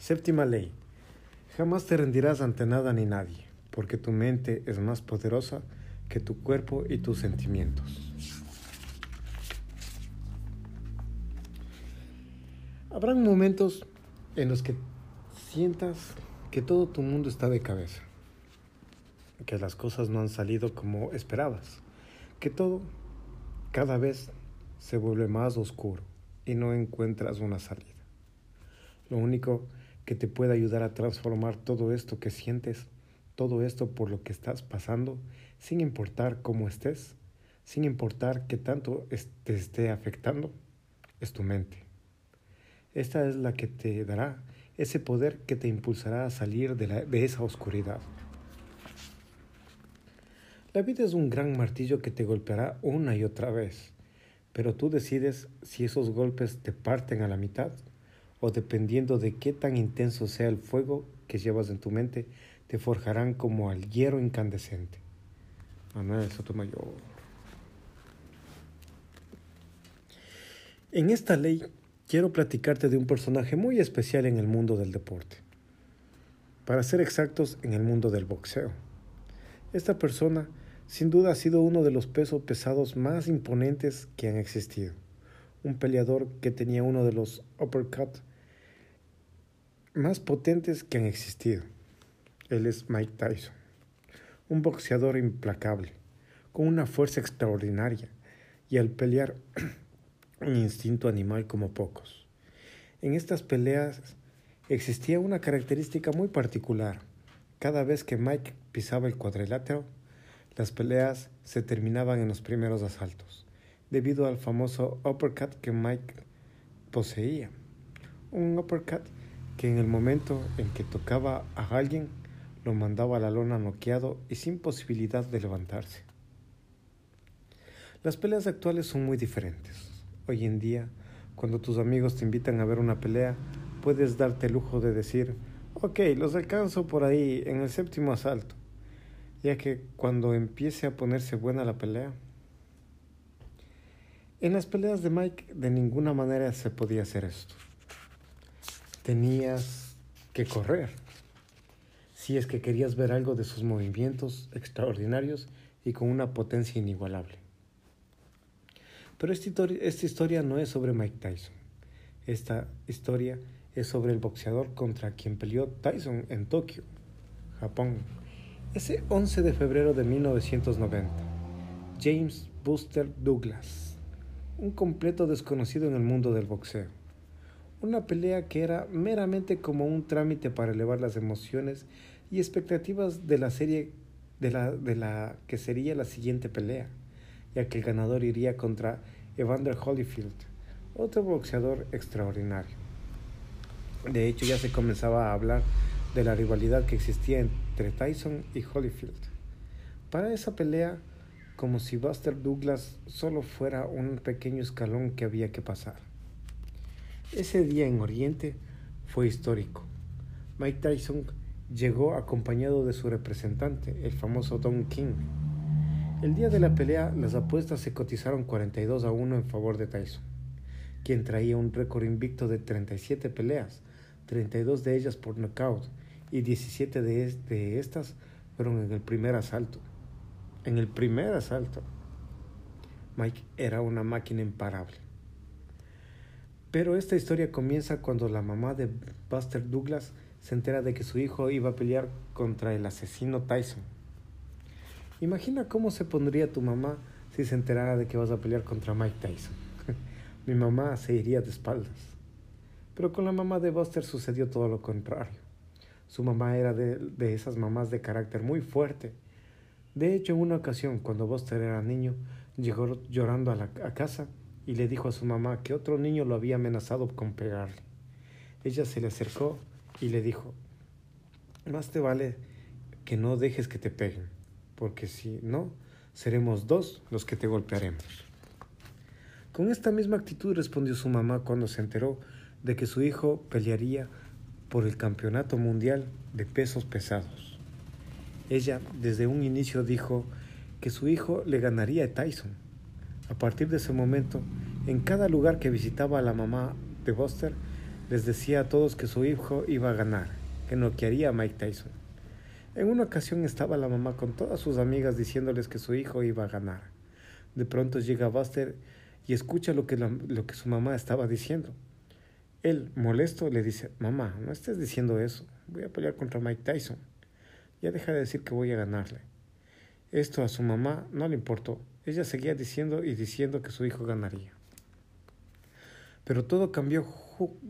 Séptima ley. Jamás te rendirás ante nada ni nadie, porque tu mente es más poderosa que tu cuerpo y tus sentimientos. Habrán momentos en los que sientas que todo tu mundo está de cabeza, que las cosas no han salido como esperabas, que todo cada vez se vuelve más oscuro y no encuentras una salida. Lo único que te puede ayudar a transformar todo esto que sientes, todo esto por lo que estás pasando, sin importar cómo estés, sin importar qué tanto te esté afectando, es tu mente. Esta es la que te dará ese poder que te impulsará a salir de, de esa oscuridad. La vida es un gran martillo que te golpeará una y otra vez, pero tú decides si esos golpes te parten a la mitad o dependiendo de qué tan intenso sea el fuego que llevas en tu mente, te forjarán como al hierro incandescente. Manuel Sotomayor. En esta ley quiero platicarte de un personaje muy especial en el mundo del deporte. Para ser exactos, en el mundo del boxeo. Esta persona sin duda ha sido uno de los pesos pesados más imponentes que han existido. Un peleador que tenía uno de los uppercuts más potentes que han existido. Él es Mike Tyson, un boxeador implacable, con una fuerza extraordinaria y al pelear un instinto animal como pocos. En estas peleas existía una característica muy particular. Cada vez que Mike pisaba el cuadrilátero, las peleas se terminaban en los primeros asaltos, debido al famoso uppercut que Mike poseía. Un uppercut que en el momento en que tocaba a alguien lo mandaba a la lona noqueado y sin posibilidad de levantarse. Las peleas actuales son muy diferentes. Hoy en día, cuando tus amigos te invitan a ver una pelea, puedes darte el lujo de decir, ok, los alcanzo por ahí en el séptimo asalto, ya que cuando empiece a ponerse buena la pelea, en las peleas de Mike de ninguna manera se podía hacer esto. Tenías que correr. Si es que querías ver algo de sus movimientos extraordinarios y con una potencia inigualable. Pero esta historia, no es sobre Mike Tyson. Esta historia es sobre el boxeador contra quien peleó Tyson en Tokio, Japón, ese 11 de febrero de 1990. James Buster Douglas, un completo desconocido en el mundo del boxeo. Una pelea que era meramente como un trámite para elevar las emociones y expectativas de la serie de la, de la que sería la siguiente pelea ya que el ganador iría contra Evander Holyfield, otro boxeador extraordinario. De hecho, ya se comenzaba a hablar de la rivalidad que existía entre Tyson y Holyfield. Para esa pelea, como si Buster Douglas solo fuera un pequeño escalón que había que pasar. Ese día en Oriente fue histórico. Mike Tyson llegó acompañado de su representante, el famoso Don King, el día de la pelea, las apuestas se cotizaron 42 a 1 en favor de Tyson, quien traía un récord invicto de 37 peleas, 32 de ellas por knockout y 17 de, de estas fueron en el primer asalto. En el primer asalto, Mike era una máquina imparable. Pero esta historia comienza cuando la mamá de Buster Douglas se entera de que su hijo iba a pelear contra el asesino Tyson. Imagina cómo se pondría tu mamá si se enterara de que vas a pelear contra Mike Tyson. Mi mamá se iría de espaldas. Pero con la mamá de Buster sucedió todo lo contrario. Su mamá era de, de esas mamás de carácter muy fuerte. De hecho, en una ocasión, cuando Buster era niño, llegó llorando a, a casa y le dijo a su mamá que otro niño lo había amenazado con pegarle. Ella se le acercó y le dijo, más te vale que no dejes que te peguen porque si no, seremos dos los que te golpearemos. Con esta misma actitud respondió su mamá cuando se enteró de que su hijo pelearía por el campeonato mundial de pesos pesados. Ella desde un inicio dijo que su hijo le ganaría a Tyson. A partir de ese momento, en cada lugar que visitaba a la mamá de Buster, les decía a todos que su hijo iba a ganar, que no quería a Mike Tyson. En una ocasión estaba la mamá con todas sus amigas diciéndoles que su hijo iba a ganar. De pronto llega Buster y escucha lo que, lo que su mamá estaba diciendo. Él, molesto, le dice, mamá, no estés diciendo eso, voy a pelear contra Mike Tyson. Ya deja de decir que voy a ganarle. Esto a su mamá no le importó. Ella seguía diciendo y diciendo que su hijo ganaría. Pero todo cambió,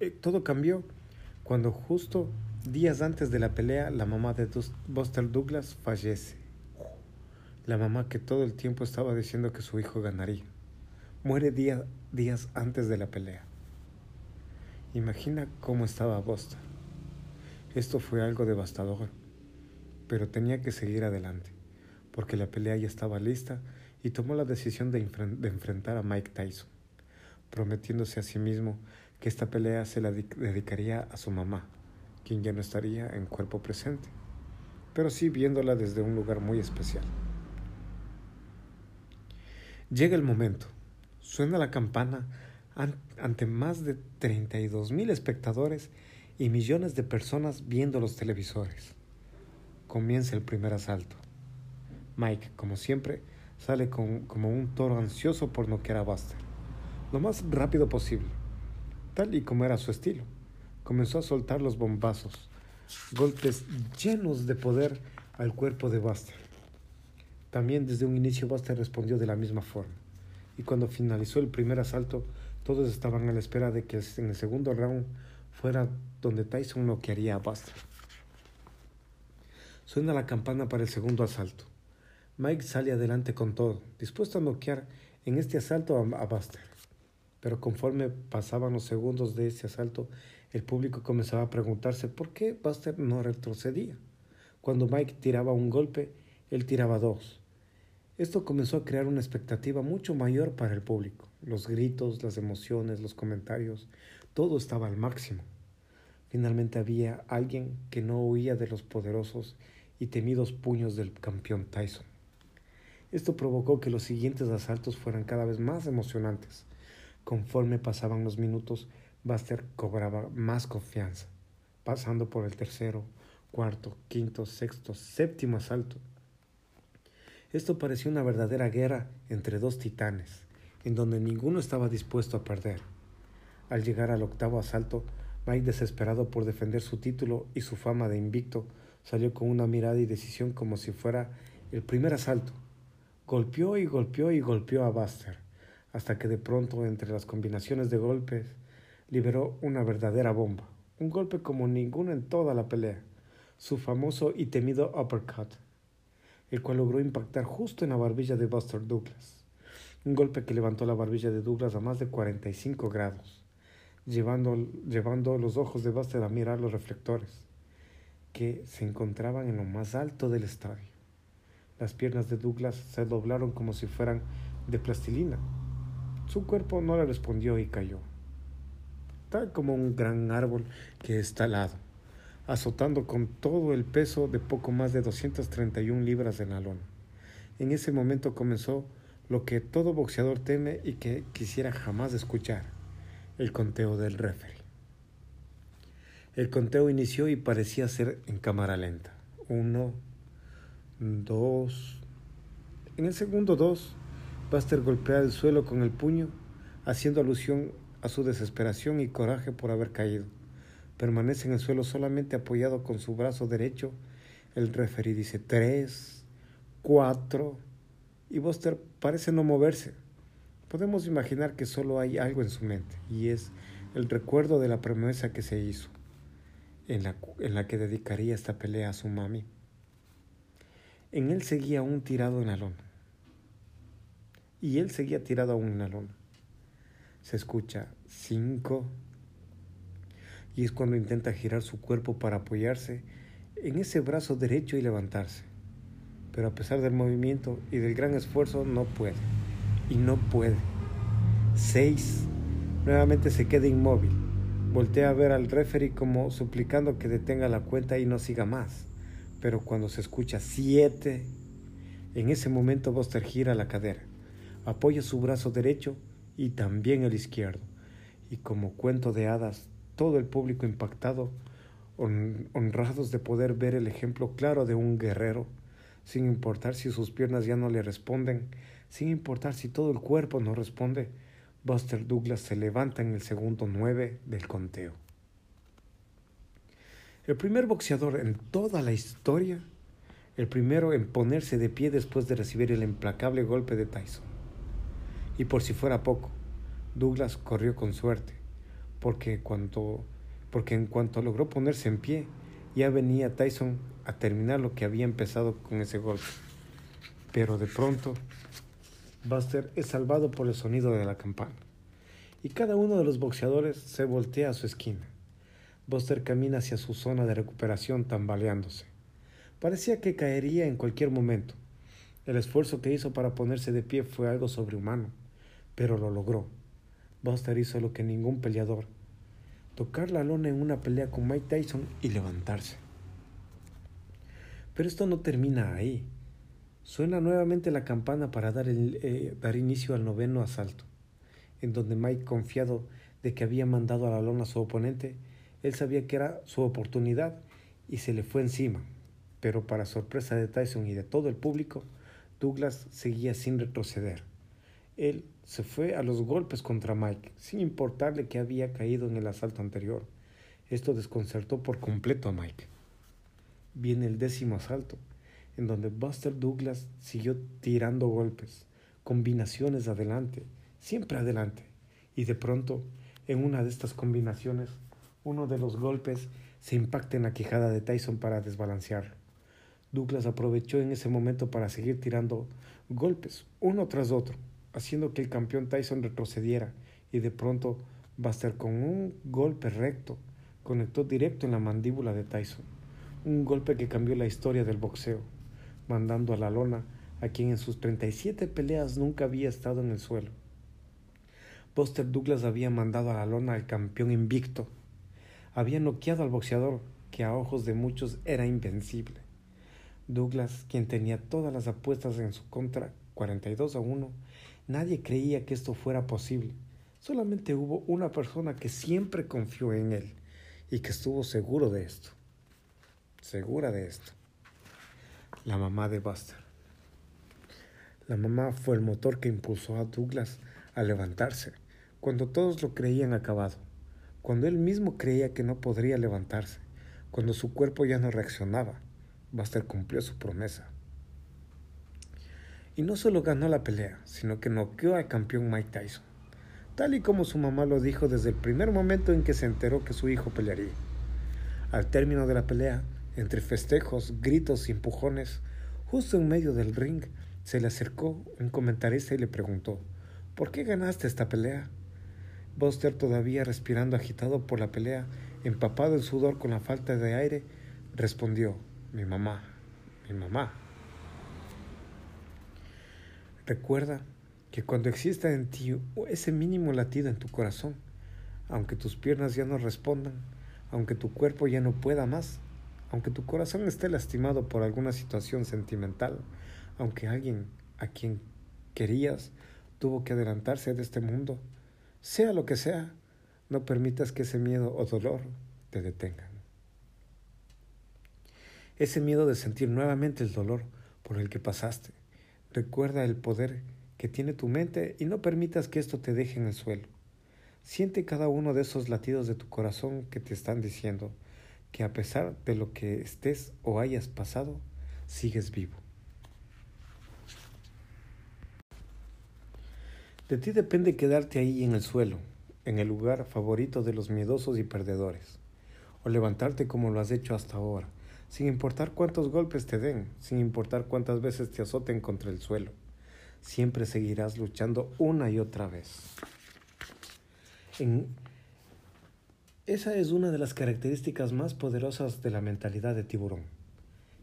eh, todo cambió cuando justo días antes de la pelea la mamá de Buster Douglas fallece. La mamá que todo el tiempo estaba diciendo que su hijo ganaría. Muere días antes de la pelea. Imagina cómo estaba Buster. Esto fue algo devastador, pero tenía que seguir adelante, porque la pelea ya estaba lista y tomó la decisión de, enfrentar a Mike Tyson, prometiéndose a sí mismo que esta pelea se la dedicaría a su mamá, quien ya no estaría en cuerpo presente, pero sí viéndola desde un lugar muy especial. Llega el momento, suena la campana ante más de 32 mil espectadores y millones de personas viendo los televisores. Comienza el primer asalto. Mike, como siempre, sale como un toro ansioso por noquear a Buster, lo más rápido posible, tal y como era su estilo. Comenzó a soltar los bombazos, golpes llenos de poder al cuerpo de Buster. También desde un inicio Buster respondió de la misma forma, y cuando finalizó el primer asalto, todos estaban a la espera de que en el segundo round fuera donde Tyson noquearía a Buster. Suena la campana para el segundo asalto. Mike sale adelante con todo, dispuesto a noquear en este asalto a, Buster. Pero conforme pasaban los segundos de este asalto, el público comenzaba a preguntarse por qué Buster no retrocedía. Cuando Mike tiraba un golpe, él tiraba dos. Esto comenzó a crear una expectativa mucho mayor para el público. Los gritos, las emociones, los comentarios, todo estaba al máximo. Finalmente había alguien que no huía de los poderosos y temidos puños del campeón Tyson. Esto provocó que los siguientes asaltos fueran cada vez más emocionantes. Conforme pasaban los minutos, Buster cobraba más confianza, pasando por el tercero, cuarto, quinto, sexto, séptimo asalto. Esto parecía una verdadera guerra entre dos titanes, en donde ninguno estaba dispuesto a perder. Al llegar al octavo asalto, Mike, desesperado por defender su título y su fama de invicto, salió con una mirada y decisión como si fuera el primer asalto. Golpeó y golpeó y golpeó a Buster, hasta que de pronto, entre las combinaciones de golpes, liberó una verdadera bomba, un golpe como ninguno en toda la pelea, su famoso y temido uppercut, el cual logró impactar justo en la barbilla de Buster Douglas un golpe que levantó la barbilla de Douglas a más de 45 grados, llevando, llevando los ojos de Buster a mirar los reflectores, que se encontraban en lo más alto del estadio. Las piernas de Douglas se doblaron como si fueran de plastilina. Su cuerpo no le respondió y cayó, tal como un gran árbol que está alado, azotando con todo el peso de poco más de 231 libras en la. En ese momento comenzó lo que todo boxeador teme y que quisiera jamás escuchar, el conteo del referee. El conteo inició y parecía ser en cámara lenta. Uno, dos. En el segundo dos, Buster golpea el suelo con el puño, haciendo alusión a su desesperación y coraje por haber caído. Permanece en el suelo solamente apoyado con su brazo derecho. El referee dice tres, cuatro, y Buster parece no moverse. Podemos imaginar que solo hay algo en su mente, y es el recuerdo de la promesa que se hizo, en la, en la que dedicaría esta pelea a su mami. En él seguía aún tirado en la lona, y él seguía tirado aún en la lona. Se escucha cinco, y es cuando intenta girar su cuerpo para apoyarse en ese brazo derecho y levantarse pero a pesar del movimiento y del gran esfuerzo no puede. Y no puede. Seis. Nuevamente se queda inmóvil. Voltea a ver al referee como suplicando que detenga la cuenta y no siga más. Pero cuando se escucha siete, en ese momento Buster gira la cadera, apoya su brazo derecho y también el izquierdo. Y como cuento de hadas, todo el público impactado, honrados de poder ver el ejemplo claro de un guerrero, sin importar si sus piernas ya no le responden, sin importar si todo el cuerpo no responde, Buster Douglas se levanta en el segundo nueve del conteo. El primer boxeador en toda la historia, el primero en ponerse de pie después de recibir el implacable golpe de Tyson. Y por si fuera poco, Douglas corrió con suerte, porque, cuando, porque en cuanto logró ponerse en pie, ya venía Tyson a terminar lo que había empezado con ese golpe. Pero de pronto, Buster es salvado por el sonido de la campana, y cada uno de los boxeadores se voltea a su esquina. Buster camina hacia su zona de recuperación tambaleándose. Parecía que caería en cualquier momento. El esfuerzo que hizo para ponerse de pie fue algo sobrehumano, pero lo logró. Buster hizo lo que ningún peleador, tocar la lona en una pelea con Mike Tyson y levantarse. Pero esto no termina ahí. Suena nuevamente la campana para dar, el, eh, dar inicio al noveno asalto, en donde Mike, confiado de que había mandado a la lona a su oponente, él sabía que era su oportunidad y se le fue encima. Pero para sorpresa de Tyson y de todo el público, Douglas seguía sin retroceder. Él se fue a los golpes contra Mike, sin importarle que había caído en el asalto anterior. Esto desconcertó por completo a Mike. Viene el décimo asalto, en donde Buster Douglas siguió tirando golpes, combinaciones adelante, siempre adelante, y de pronto, en una de estas combinaciones, uno de los golpes se impacta en la quijada de Tyson para desbalancearlo. Douglas aprovechó en ese momento para seguir tirando golpes, uno tras otro, haciendo que el campeón Tyson retrocediera y de pronto Buster con un golpe recto conectó directo en la mandíbula de Tyson, un golpe que cambió la historia del boxeo, mandando a la lona a quien en sus 37 peleas nunca había estado en el suelo. Buster Douglas había mandado a la lona al campeón invicto, había noqueado al boxeador que a ojos de muchos era invencible. Douglas, quien tenía todas las apuestas en su contra, 42 a 1, Nadie creía que esto fuera posible. Solamente hubo una persona que siempre confió en él y que estuvo seguro de esto. Segura de esto. La mamá de Buster. La mamá fue el motor que impulsó a Douglas a levantarse cuando todos lo creían acabado, cuando él mismo creía que no podría levantarse, cuando su cuerpo ya no reaccionaba. Buster cumplió su promesa. Y no solo ganó la pelea, sino que noqueó al campeón Mike Tyson, tal y como su mamá lo dijo desde el primer momento en que se enteró que su hijo pelearía. Al término de la pelea, entre festejos, gritos y empujones, justo en medio del ring, se le acercó un comentarista y le preguntó, ¿por qué ganaste esta pelea? Buster, todavía respirando agitado por la pelea, empapado en sudor con la falta de aire, respondió, mi mamá, mi mamá. Recuerda que cuando exista en ti ese mínimo latido en tu corazón, aunque tus piernas ya no respondan, aunque tu cuerpo ya no pueda más, aunque tu corazón esté lastimado por alguna situación sentimental, aunque alguien a quien querías tuvo que adelantarse de este mundo, sea lo que sea, no permitas que ese miedo o dolor te detengan. Ese miedo de sentir nuevamente el dolor por el que pasaste, Recuerda el poder que tiene tu mente y no permitas que esto te deje en el suelo. Siente cada uno de esos latidos de tu corazón que te están diciendo que a pesar de lo que estés o hayas pasado, sigues vivo. De ti depende quedarte ahí en el suelo, en el lugar favorito de los miedosos y perdedores, o levantarte como lo has hecho hasta ahora, sin importar cuántos golpes te den, sin importar cuántas veces te azoten contra el suelo. Siempre seguirás luchando una y otra vez. Esa es una de las características más poderosas de la mentalidad de tiburón.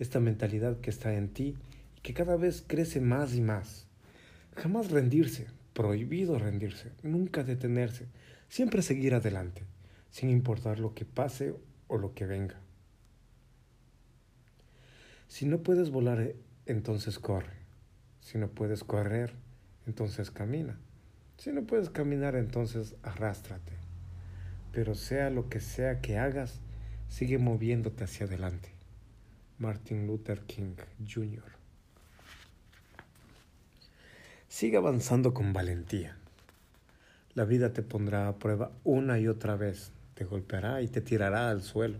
Esta mentalidad que está en ti y que cada vez crece más y más. Jamás rendirse, prohibido rendirse, nunca detenerse, siempre seguir adelante, sin importar lo que pase o lo que venga. Si no puedes volar, entonces corre. Si no puedes correr, entonces camina. Si no puedes caminar, entonces arrástrate. Pero sea lo que sea que hagas, sigue moviéndote hacia adelante. Martin Luther King Jr. Sigue avanzando con valentía. La vida te pondrá a prueba una y otra vez, te golpeará y te tirará al suelo.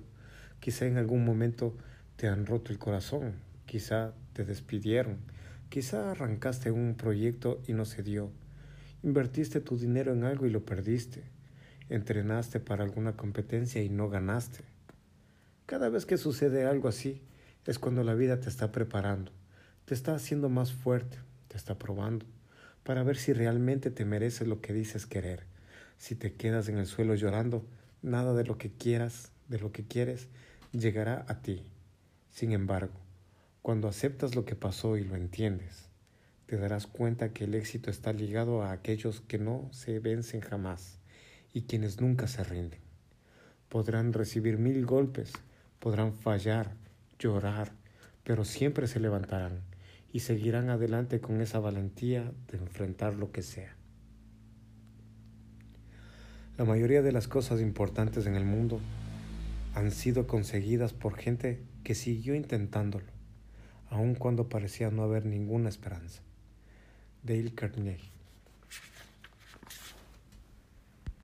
Quizá en algún momento te han roto el corazón, quizá te despidieron, quizá arrancaste un proyecto y no se dio, invertiste tu dinero en algo y lo perdiste, entrenaste para alguna competencia y no ganaste. Cada vez que sucede algo así es cuando la vida te está preparando, te está haciendo más fuerte, te está probando para ver si realmente te mereces lo que dices querer. Si te quedas en el suelo llorando, nada de lo que quieras, de lo que quieres, llegará a ti. Sin embargo, cuando aceptas lo que pasó y lo entiendes, te darás cuenta que el éxito está ligado a aquellos que no se vencen jamás y quienes nunca se rinden. Podrán recibir mil golpes, podrán fallar, llorar, pero siempre se levantarán y seguirán adelante con esa valentía de enfrentar lo que sea. La mayoría de las cosas importantes en el mundo han sido conseguidas por gente que siguió intentándolo, aun cuando parecía no haber ninguna esperanza. Dale Carnegie